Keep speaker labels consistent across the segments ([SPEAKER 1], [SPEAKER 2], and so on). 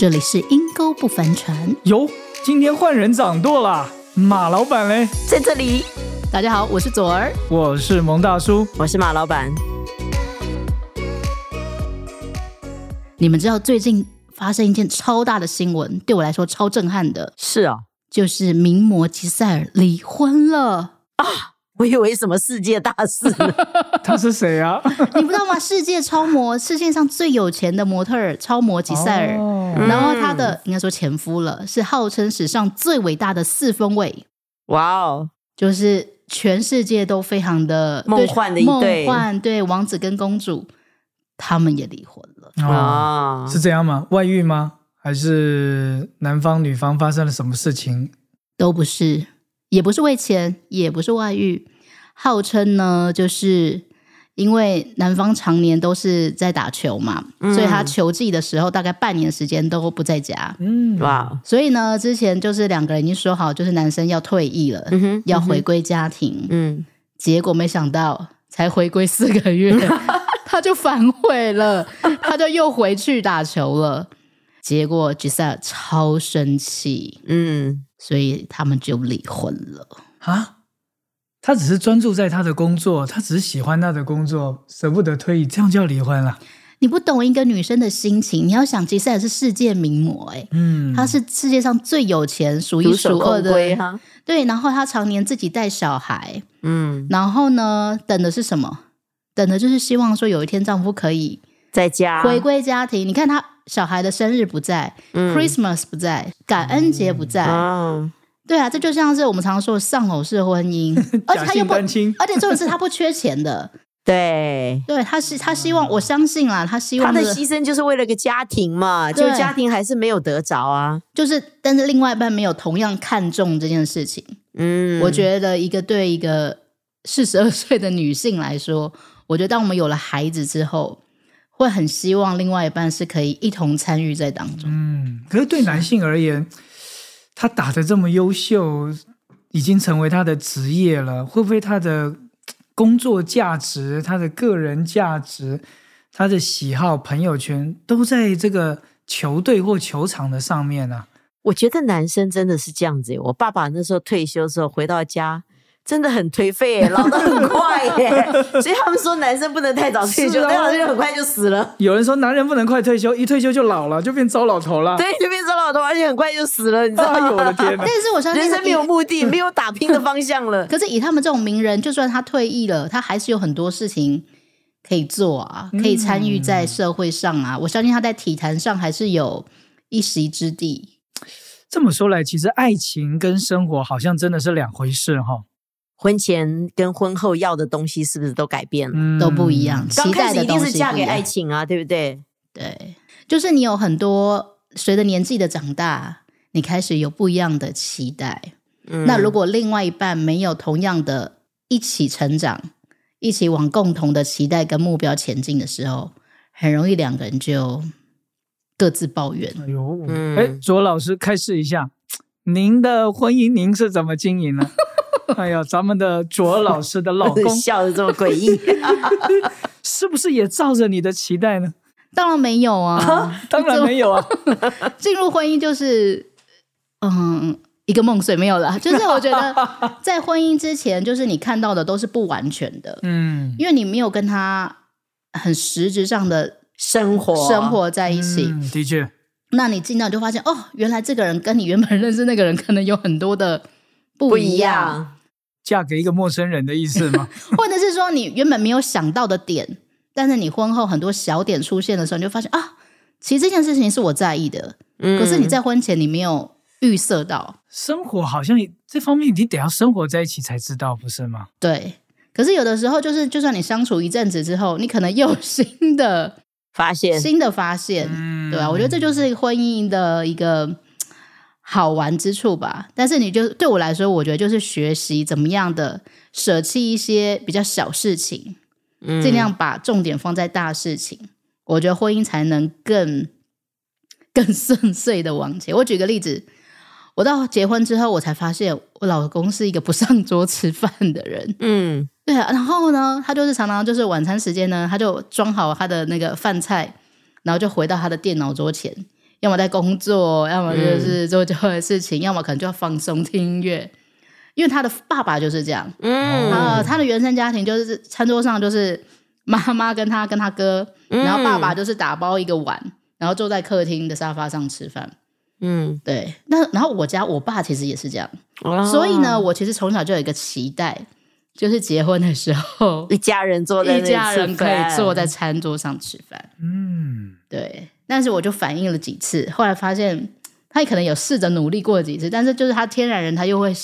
[SPEAKER 1] 这里是阴沟不凡船。
[SPEAKER 2] 哟，今天换人掌舵啦！马老板嘞，
[SPEAKER 3] 在这里，
[SPEAKER 1] 大家好，我是左儿。
[SPEAKER 2] 我是蒙大叔。
[SPEAKER 3] 我是马老板。
[SPEAKER 1] 你们知道最近发生一件超大的新闻，对我来说超震撼的，
[SPEAKER 3] 是啊，
[SPEAKER 1] 就是名模吉赛尔离婚了啊。
[SPEAKER 3] 我以为什么世界大事呢？
[SPEAKER 2] 他是谁啊？
[SPEAKER 1] 你不知道吗？世界超模，世界上最有钱的模特儿超模吉赛尔，
[SPEAKER 2] 哦
[SPEAKER 1] 然后她的应该说前夫了，是号称史上最伟大的四分卫，
[SPEAKER 3] 哇哦，
[SPEAKER 1] 就是全世界都非常的
[SPEAKER 3] 梦幻的一对
[SPEAKER 1] 梦幻对王子跟公主，他们也离婚了。
[SPEAKER 2] 哦，
[SPEAKER 3] 啊，
[SPEAKER 2] 是这样吗？外遇吗？还是男方女方发生了什么事情？
[SPEAKER 1] 都不是，也不是为钱，也不是外遇，号称呢，就是因为男方常年都是在打球嘛，
[SPEAKER 3] 嗯
[SPEAKER 1] 所以他球季的时候大概半年时间都不在家。
[SPEAKER 2] 嗯，
[SPEAKER 3] 哇，
[SPEAKER 1] 所以呢，之前就是两个人已经说好，就是男生要退役了，
[SPEAKER 3] 嗯
[SPEAKER 1] 要回归家庭。
[SPEAKER 3] 嗯，
[SPEAKER 1] 结果没想到才回归四个月，他就反悔了，他就又回去打球了。结果吉赛尔超生气，
[SPEAKER 3] 嗯，
[SPEAKER 1] 所以他们就离婚了。
[SPEAKER 2] 啊，他只是专注在他的工作，他只是喜欢他的工作，舍不得退役，这样就要离婚了。
[SPEAKER 1] 你不懂一个女生的心情，你要想吉赛尔是世界名模、欸，
[SPEAKER 2] 嗯，
[SPEAKER 1] 她是世界上最有钱、数一数二的，
[SPEAKER 3] 哈，
[SPEAKER 1] 对。然后她常年自己带小孩，
[SPEAKER 3] 嗯，
[SPEAKER 1] 然后呢，等的是什么？等的就是希望说有一天丈夫可以
[SPEAKER 3] 在家
[SPEAKER 1] 回归家庭。你看她小孩的生日不在、c
[SPEAKER 3] 嗯
[SPEAKER 1] h r i s t m a s 不在，感恩节不在，
[SPEAKER 3] 啊，
[SPEAKER 1] 对啊，这就像是我们常说的丧偶式婚姻，而且他又不，而且重点是他不缺钱的，
[SPEAKER 3] 对。
[SPEAKER 1] 对，他是他希望，我相信啦，他希望
[SPEAKER 3] 他的
[SPEAKER 1] 这个
[SPEAKER 3] 牺牲就是为了个家庭嘛，就
[SPEAKER 1] 对
[SPEAKER 3] 家庭还是没有得着啊。
[SPEAKER 1] 就是，但是另外一半没有同样看重这件事情。
[SPEAKER 3] 嗯，
[SPEAKER 1] 我觉得一个对一个四十二岁的女性来说，我觉得当我们有了孩子之后，会很希望另外一半是可以一同参与在当中。
[SPEAKER 2] 嗯，可是对男性而言，他打的这么优秀，已经成为他的职业了，会不会他的工作价值、他的个人价值、他的喜好、朋友圈都在这个球队或球场的上面呢、
[SPEAKER 3] 我觉得男生真的是这样子。我爸爸那时候退休之后回到家，真的很颓废耶，老得很快耶。所以他们说男生不能太早退休，太早退休很快就死了。
[SPEAKER 2] 有人说男人不能快退休，一退休就老了，就变糟老头了。
[SPEAKER 3] 对，就变成而且很快就死了，你知道
[SPEAKER 2] 哎呦我的
[SPEAKER 3] 吗？
[SPEAKER 2] 天哪
[SPEAKER 1] 但！是我相信
[SPEAKER 3] 人生没有目的，没有打拼的方向了。
[SPEAKER 1] 可是以他们这种名人，就算他退役了，他还是有很多事情可以做啊，可以参与在社会上啊。我相信他在体坛上还是有一席之地。
[SPEAKER 2] 这么说来，其实爱情跟生活好像真的是两回事哈、
[SPEAKER 3] 婚前跟婚后要的东西是不是都改变了？
[SPEAKER 2] 嗯
[SPEAKER 1] 都不一样，期
[SPEAKER 3] 刚开
[SPEAKER 1] 待的东
[SPEAKER 3] 始一定是嫁给爱情啊，对不对？
[SPEAKER 1] 对，就是你有很多随着年纪的长大，你开始有不一样的期待。
[SPEAKER 3] 嗯
[SPEAKER 1] 那如果另外一半没有同样的一起成长，一起往共同的期待跟目标前进的时候，很容易两个人就各自抱怨。
[SPEAKER 2] 哎呦，
[SPEAKER 3] 嗯
[SPEAKER 2] 哎，卓老师开示一下，您的婚姻您是怎么经营呢？哎呀，咱们的卓老师的老公
[SPEAKER 3] 笑的这么诡异，
[SPEAKER 2] 是不是也照着你的期待呢？
[SPEAKER 1] 当然没有啊，
[SPEAKER 2] 当然没有啊，
[SPEAKER 1] 进入婚姻就是嗯一个梦碎没有了。就是我觉得 在婚姻之前，就是你看到的都是不完全的，
[SPEAKER 2] 嗯，
[SPEAKER 1] 因为你没有跟他很实质上的
[SPEAKER 3] 生活
[SPEAKER 1] 生活在一起。
[SPEAKER 2] 嗯的确，
[SPEAKER 1] 那你进到你就发现，哦，原来这个人跟你原本认识那个人可能有很多的不
[SPEAKER 3] 不一
[SPEAKER 1] 样。
[SPEAKER 2] 嫁给一个陌生人的意思吗？
[SPEAKER 1] 或者是说你原本没有想到的点，但是你婚后很多小点出现的时候，你就发现啊，其实这件事情是我在意的，
[SPEAKER 3] 嗯
[SPEAKER 1] 可是你在婚前你没有预设到，
[SPEAKER 2] 生活好像这方面你得要生活在一起才知道，不是吗？
[SPEAKER 1] 对。可是有的时候，就是就算你相处一阵子之后，你可能又有新的
[SPEAKER 3] 发现
[SPEAKER 1] 新的发现，
[SPEAKER 2] 嗯
[SPEAKER 1] 对吧、我觉得这就是婚姻的一个好玩之处吧。但是你就对我来说，我觉得就是学习怎么样的舍弃一些比较小事情，
[SPEAKER 3] 嗯
[SPEAKER 1] 尽量把重点放在大事情。我觉得婚姻才能更 更顺遂的往前。我举个例子，我到结婚之后，我才发现我老公是一个不上桌吃饭的人。
[SPEAKER 3] 嗯
[SPEAKER 1] 对啊，然后呢，他就是常常就是晚餐时间呢，他就装好他的那个饭菜，然后就回到他的电脑桌前，要么在工作，要么就是做教会的事情，要么可能就要放松听音乐。因为他的爸爸就是这样，
[SPEAKER 3] 嗯。
[SPEAKER 1] 啊，他的原生家庭就是餐桌上就是妈妈跟他跟他哥，然后爸爸就是打包一个碗，然后坐在客厅的沙发上吃饭。
[SPEAKER 3] 嗯，
[SPEAKER 1] 对，那然后我家我爸其实也是这样，
[SPEAKER 3] 哦。
[SPEAKER 1] 所以呢，我其实从小就有一个期待，就是结婚的时候，
[SPEAKER 3] 一家人坐在
[SPEAKER 1] 一家人可以坐在餐桌上吃饭。
[SPEAKER 2] 嗯，
[SPEAKER 1] 对，但是我就反映了几次，后来发现他可能有试着努力过几次，但是就是他天然人，他又会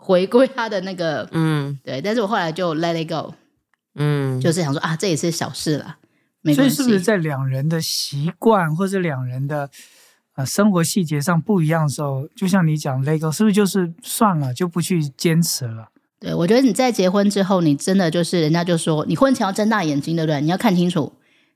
[SPEAKER 1] 回归他的那个
[SPEAKER 3] 嗯
[SPEAKER 1] 对。但是我后来就 let it go，
[SPEAKER 3] 嗯，
[SPEAKER 1] 就是想说啊，这也是小事啦，没关系。
[SPEAKER 2] 所以是不是在两人的习惯或者两人的呃生活细节上不一样的时候，就像你讲 LEGO，是不是就是算了就不去坚持了？
[SPEAKER 1] 对，我觉得你在结婚之后，你真的就是人家就说，你婚前要睁大眼睛，对不对？你要看清楚，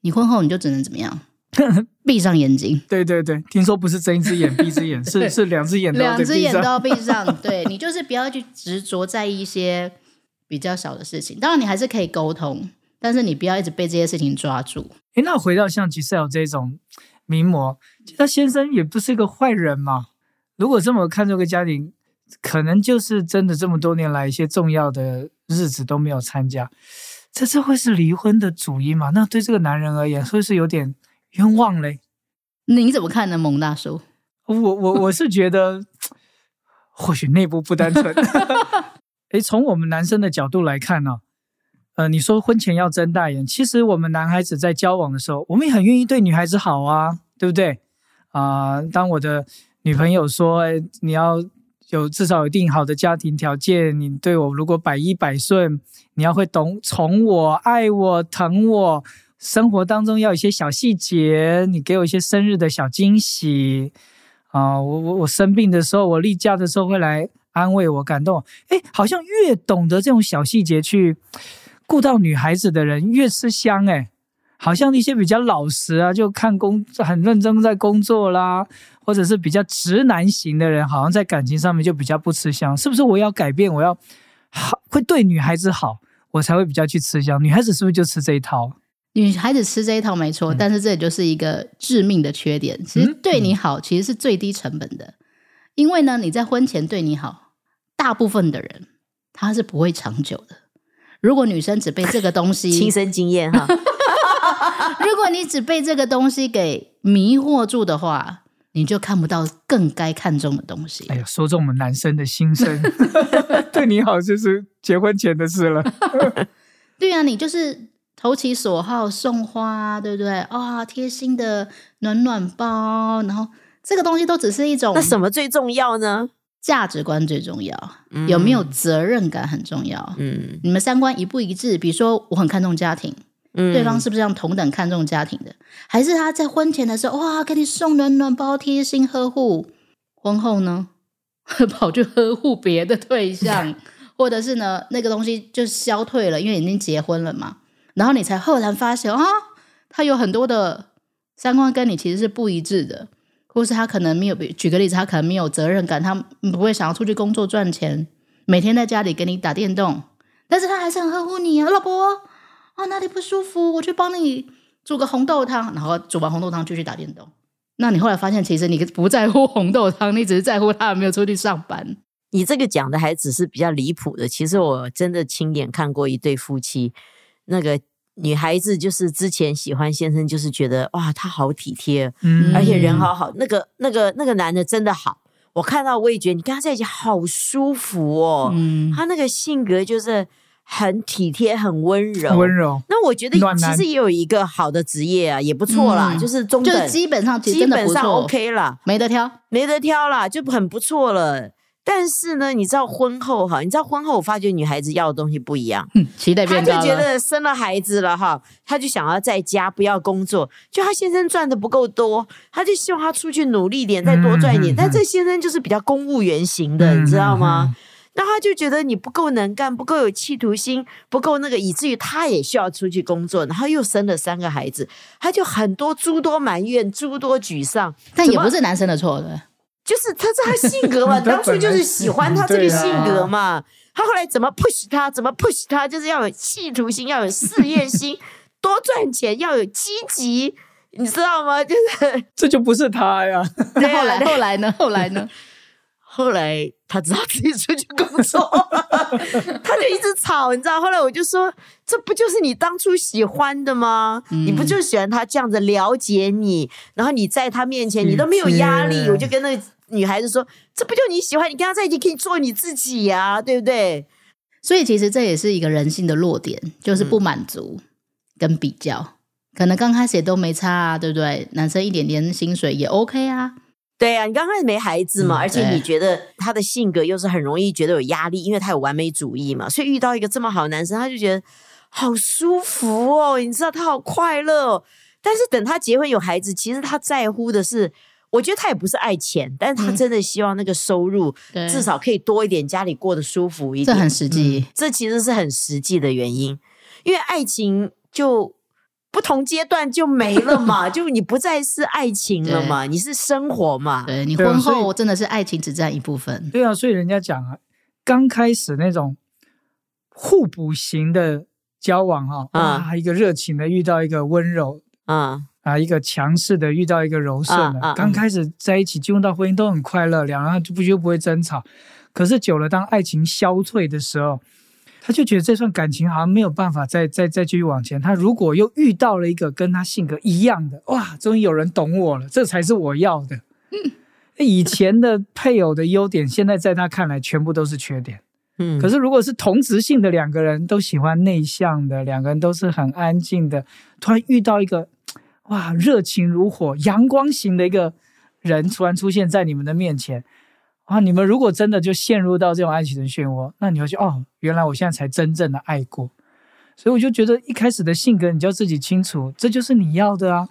[SPEAKER 1] 你婚后你就只能怎么样？闭上眼睛，
[SPEAKER 2] 对对对，听说不是睁一只眼闭一只眼，是是两只眼都
[SPEAKER 1] 两只眼都要闭上。对你就是不要去执着在意一些比较小的事情。当然，你还是可以沟通，但是你不要一直被这些事情抓住。
[SPEAKER 2] 诶，那回到像 Giselle 这种名模，他先生也不是一个坏人嘛。如果这么看这个家庭，可能就是真的这么多年来一些重要的日子都没有参加，这这会是离婚的主因嘛？那对这个男人而言，会是有点冤枉嘞。
[SPEAKER 1] 你怎么看呢，蒙大叔？
[SPEAKER 2] 我我我 是觉得，或许内部不单纯。诶，从我们男生的角度来看呢、呃，你说婚前要睁大眼，其实我们男孩子在交往的时候，我们也很愿意对女孩子好啊，对不对？啊、当我的女朋友说，诶你要有至少有一定好的家庭条件，你对我如果百依百顺，你要会懂宠我、爱我、疼我，生活当中要有一些小细节，你给我一些生日的小惊喜啊、我我我生病的时候，我例假的时候会来安慰我、感动。哎，好像越懂得这种小细节去顾到女孩子的人越吃香哎。好像一些比较老实啊，就看工很认真在工作啦，或者是比较直男型的人，好像在感情上面就比较不吃香。是不是我要改变，我要好会对女孩子好，我才会比较去吃香？女孩子是不是就吃这一套？
[SPEAKER 1] 女孩子吃这一套没错，但是这也就是一个致命的缺点。其实对你好，其实是最低成本的，因为呢，你在婚前对你好，大部分的人他是不会长久的。如果女生只被这个东西
[SPEAKER 3] 亲身经验哈，
[SPEAKER 1] 如果你只被这个东西给迷惑住的话，你就看不到更该看重的东西。
[SPEAKER 2] 哎呀，说中我们男生的心声，对你好就是结婚前的事了。
[SPEAKER 1] 对啊，你就是投其所好，送花，对不对？啊、贴心的暖暖包，然后这个东西都只是一种
[SPEAKER 3] 那什么最重要呢？
[SPEAKER 1] 价值观最重要，有没有责任感很重要。
[SPEAKER 3] 嗯
[SPEAKER 1] 你们三观一不一致？比如说，我很看重家庭，
[SPEAKER 3] 嗯，
[SPEAKER 1] 对方是不是这样同等看重家庭的？还是他在婚前的时候，哇，给你送暖暖包，贴心呵护；婚后呢，跑去呵护别的对象，或者是呢，那个东西就消退了，因为已经结婚了嘛。然后你才赫然发现啊，他有很多的三观跟你其实是不一致的，或是他可能没有，举个例子，他可能没有责任感，他不会想要出去工作赚钱，每天在家里给你打电动，但是他还是很呵护你啊，老婆啊哪里不舒服，我去帮你煮个红豆汤，然后煮完红豆汤继续打电动。那你后来发现，其实你不在乎红豆汤，你只是在乎他有没有出去上班。
[SPEAKER 3] 你这个讲的还只是比较离谱的，其实我真的亲眼看过一对夫妻，那个女孩子就是之前喜欢先生，就是觉得哇他好体贴，
[SPEAKER 2] 嗯
[SPEAKER 3] 而且人好好，那个那个那个男的真的好，我看到我也觉得你跟他在一起好舒服哦，
[SPEAKER 1] 嗯，
[SPEAKER 3] 他那个性格就是很体贴、很温柔，
[SPEAKER 2] 温柔，
[SPEAKER 3] 那我觉得其实也有一个好的职业啊，也不错啦，
[SPEAKER 1] 嗯
[SPEAKER 3] 就是中等，
[SPEAKER 1] 就是基本上
[SPEAKER 3] 基本上 OK 啦，
[SPEAKER 1] 没得挑。
[SPEAKER 3] 没得挑啦，就很不错了。但是呢，你知道婚后哈，你知道婚后我发觉女孩子要的东西不一样，
[SPEAKER 1] 嗯，期待
[SPEAKER 3] 她就觉。得生了孩子了哈，她就想要在家不要工作，就她先生赚的不够多，她就希望他出去努力点，再多赚一点。但这先生就是比较公务员型的，你知道吗？那他就觉得你不够能干，不够有企图心，不够那个，以至于他也需要出去工作，然后又生了三个孩子，他就很多诸多埋怨，诸多沮丧。
[SPEAKER 1] 但也不是男生的错的，
[SPEAKER 3] 就是他是他性格嘛，当初就是喜欢他这个性格嘛。他后来怎么 push 他，怎么 push 他，就是要有企图心，要有事业心，多赚钱，要有积极，你知道吗？就 是
[SPEAKER 2] 这就不是他呀。
[SPEAKER 1] 那后来后来呢？后来呢？
[SPEAKER 3] 后来他知道自己出去工作，他就一直吵，你知道。后来我就说，这不就是你当初喜欢的吗？你不就喜欢他这样子了解你，然后你在他面前你都没有压力。我就跟那个女孩子说，这不就你喜欢？你跟他在一起可以做你自己呀，对不对？
[SPEAKER 1] 所以其实这也是一个人性的弱点，就是不满足跟比较。可能刚开始也都没差啊，对不对？男生一点点薪水也 OK 啊。
[SPEAKER 3] 对啊，你刚开始没孩子嘛，而且你觉得他的性格又是很容易觉得有压力，因为他有完美主义嘛，所以遇到一个这么好的男生，他就觉得好舒服哦，你知道他好快乐。但是等他结婚有孩子，其实他在乎的是，我觉得他也不是爱钱，但是他真的希望那个收入至少可以多一点，家里过得舒服一点，
[SPEAKER 1] 这很实际，
[SPEAKER 3] 这其实是很实际的原因，因为爱情就。不同阶段就没了嘛，就你不再是爱情了嘛，你是生活嘛。
[SPEAKER 1] 对你婚后真的是爱情只占一部分。
[SPEAKER 2] 对啊，所以人家讲啊，刚开始那种互补型的交往哈，啊，一个热情的遇到一个温柔，啊啊，一个强势的遇到一个柔顺的，刚开始在一起进入到婚姻都很快乐，两人就不就不会争吵。可是久了，当爱情消退的时候。他就觉得这段感情好像没有办法再再再继续往前。他如果又遇到了一个跟他性格一样的，哇，终于有人懂我了，这才是我要的。以前的配偶的优点，现在在他看来全部都是缺点。嗯，可是如果是同质性的两个人都喜欢内向的，两个人都是很安静的，突然遇到一个哇，热情如火、阳光型的一个人，突然出现在你们的面前。啊！你们如果真的就陷入到这种爱情的漩涡，那你会说哦，原来我现在才真正的爱过。所以我就觉得一开始的性格你就要自己清楚，这就是你要的啊。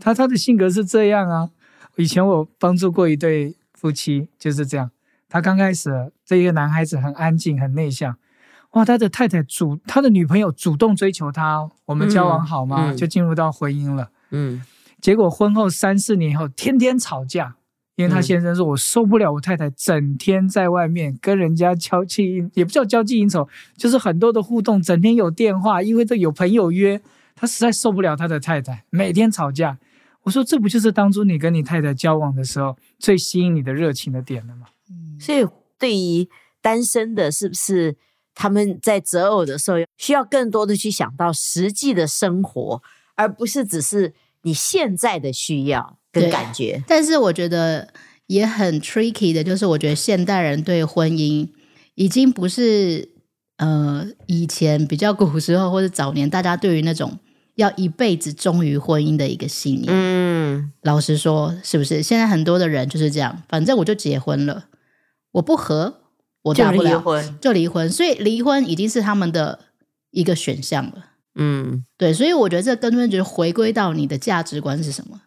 [SPEAKER 2] 他他的性格是这样啊。以前我帮助过一对夫妻就是这样，他刚开始这一个男孩子很安静很内向，哇，他的太太主他的女朋友主动追求他，我们交往好吗？就进入到婚姻了。嗯，结果婚后三四年以后，天天吵架。因为他先生说：“我受不了我太太整天在外面跟人家交际，也不叫交际应酬，就是很多的互动，整天有电话，因为这有朋友约，他实在受不了他的太太每天吵架。”我说：“这不就是当初你跟你太太交往的时候最吸引你的热情的点了吗？”
[SPEAKER 3] 嗯，所以对于单身的，是不是他们在择偶的时候需要更多的去想到实际的生活，而不是只是你现在的需要？跟感觉，
[SPEAKER 1] 但是我觉得也很 tricky 的，就是我觉得现代人对婚姻已经不是呃以前比较 古时候或者早年大家对于那种要一辈子忠于婚姻的一个信念。嗯，老实说，是不是现在很多的人就是这样？反正我就结婚了，我不和我
[SPEAKER 3] 就离婚，
[SPEAKER 1] 就离婚，所以离婚已经是他们的一个选项了。嗯，对，所以我觉得这根本就是回归到你的价值观是什么。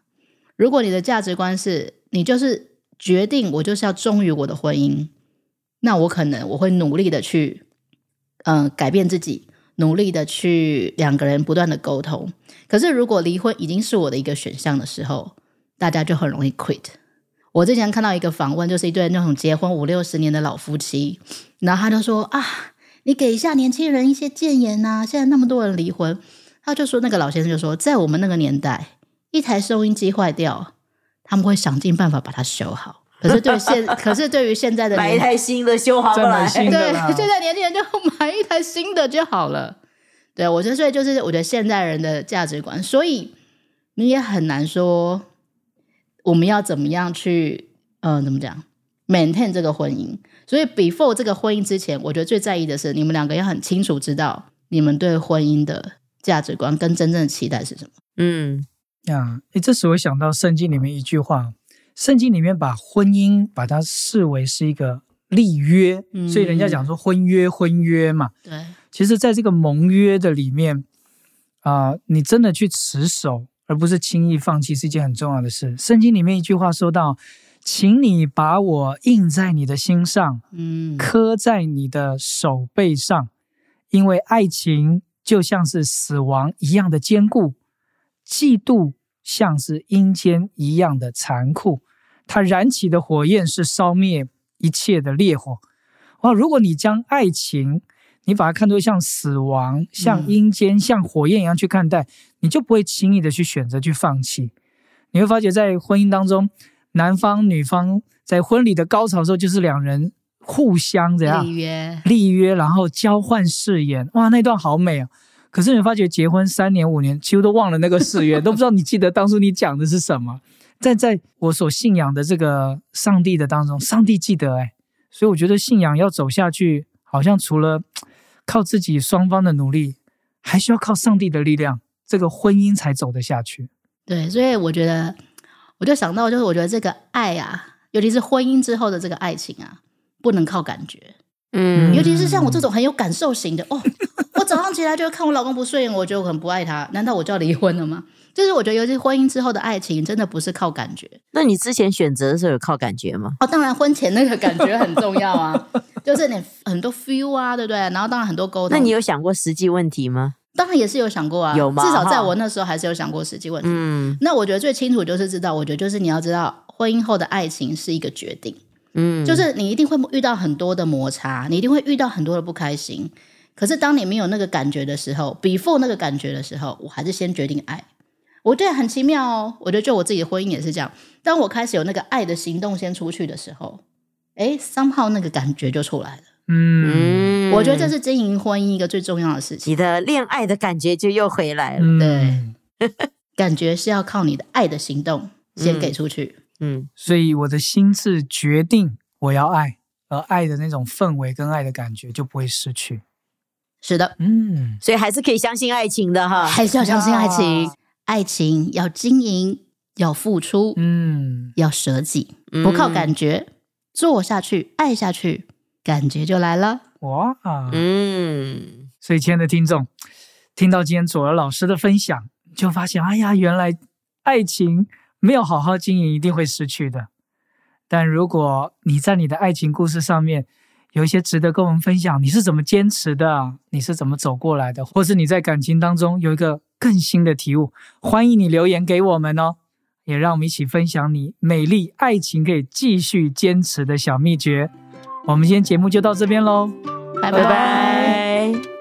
[SPEAKER 1] 如果你的价值观是你就是决定我就是要忠于我的婚姻，那我可能我会努力的去，嗯，改变自己，努力的去两个人不断的沟通。可是如果离婚已经是我的一个选项的时候，大家就很容易 quit。我之前看到一个访问，就是一对那种结婚五六十年的老夫妻，然后他就说啊，你给一下年轻人一些建言呐，现在那么多人离婚，他就说那个老先生就说，在我们那个年代。一台收音机坏掉，他们会想尽办法把它修好。可是对现，可是对于现在的
[SPEAKER 3] 买一台新的修好
[SPEAKER 2] 来，对，
[SPEAKER 1] 现在年轻人就买一台新的就好了。对我觉得，所以就是我觉得现代人的价值观，所以你也很难说我们要怎么样去，嗯，怎么讲，maintain 这个婚姻。所以 before 这个婚姻之前，我觉得最在意的是你们两个要很清楚知道你们对婚姻的价值观跟真正的期待是什么。嗯。
[SPEAKER 2] 呀，哎，这时我想到圣经里面一句话，圣经里面把婚姻把它视为是一个立约，所以人家讲说婚约婚约嘛。
[SPEAKER 1] 对，
[SPEAKER 2] 其实在这个盟约的里面啊，你真的去持守，而不是轻易放弃，是一件很重要的事。圣经里面一句话说到，请你把我印在你的心上，嗯，刻在你的手背上，因为爱情就像是死亡一样的坚固。嫉妒像是阴间一样的残酷，它燃起的火焰是烧灭一切的烈火。哇！如果你将爱情你把它看作像死亡、像
[SPEAKER 1] 嗯
[SPEAKER 2] 阴间、像火焰一样去看待，你就不会轻易的去选择去放弃。你会发觉，在婚姻当中，男方女方在婚礼的高潮的时候，就是两人互相怎样
[SPEAKER 1] 立约，
[SPEAKER 2] 立约，然后交换誓言，哇，那段好美啊！可是你发觉结婚三年五年，几乎都忘了那个誓言，都不知道你记得当初你讲的是什么。但在我所信仰的这个上帝的当中，上帝记得哎，所以我觉得信仰要走下去，好像除了靠自己双方的努力，还需要靠上帝的力量，这个婚姻才走得下去。
[SPEAKER 1] 对，所以我觉得，我就想到，就是我觉得这个爱啊，尤其是婚姻之后的这个爱情啊，不能靠感觉，
[SPEAKER 3] 嗯
[SPEAKER 1] 尤其是像我这种很有感受型的哦，我早上起来就看我老公不顺眼，我就很不爱他，难道我就要离婚了吗？就是我觉得，尤其是婚姻之后的爱情，真的不是靠感觉
[SPEAKER 3] 那你之前选择的时候有靠感觉吗？
[SPEAKER 1] 哦。当然，婚前那个感觉很重要啊，就是你很多 feel 啊，对不对？然后当然很多沟通。
[SPEAKER 3] 那你有想过实际问题吗？
[SPEAKER 1] 当然也是有想过啊，
[SPEAKER 3] 有吗
[SPEAKER 1] 至少在我那时候还是有想过实际问题。
[SPEAKER 3] 嗯
[SPEAKER 1] 那我觉得最清楚就是知道，我觉得就是你要知道，婚姻后的爱情是一个决定，
[SPEAKER 3] 嗯，
[SPEAKER 1] 就是你一定会遇到很多的摩擦，你一定会遇到很多的不开心。可是当你没有那个感觉的时候，before 那个感觉的时候，我还是先决定爱。我觉得很奇妙哦，我觉得就我自己的婚姻也是这样。当我开始有那个爱的行动先出去的时候，哎，somehow 那个感觉就出来了。
[SPEAKER 2] 嗯
[SPEAKER 3] 嗯
[SPEAKER 1] 我觉得这是经营婚姻一个最重要的事情。
[SPEAKER 3] 你的恋爱的感觉就又回来了。
[SPEAKER 2] 嗯
[SPEAKER 1] 对感觉是要靠你的爱的行动先给出去。
[SPEAKER 3] 嗯
[SPEAKER 2] 所以我的心智决定我要爱，而爱的那种氛围跟爱的感觉就不会失去。
[SPEAKER 1] 是的，
[SPEAKER 2] 嗯，
[SPEAKER 3] 所以还是可以相信爱情的哈。
[SPEAKER 1] 还是要相信爱情
[SPEAKER 2] 呀，
[SPEAKER 1] 爱情要经营，要付出，
[SPEAKER 2] 嗯，
[SPEAKER 1] 要舍己，不靠感觉，做下去，爱下去，感觉就来了。
[SPEAKER 2] 哇，
[SPEAKER 3] 嗯，
[SPEAKER 2] 所以亲爱的听众，听到今天左儿老师的分享，就发现，哎呀，原来爱情没有好好经营，一定会失去的。但如果你在你的爱情故事上面有一些值得跟我们分享，你是怎么坚持的？你是怎么走过来的？或是你在感情当中有一个更新的体悟，欢迎你留言给我们哦，也让我们一起分享你美丽爱情可以继续坚持的小秘诀。我们今天节目就到这边喽，
[SPEAKER 1] 拜
[SPEAKER 3] 拜拜。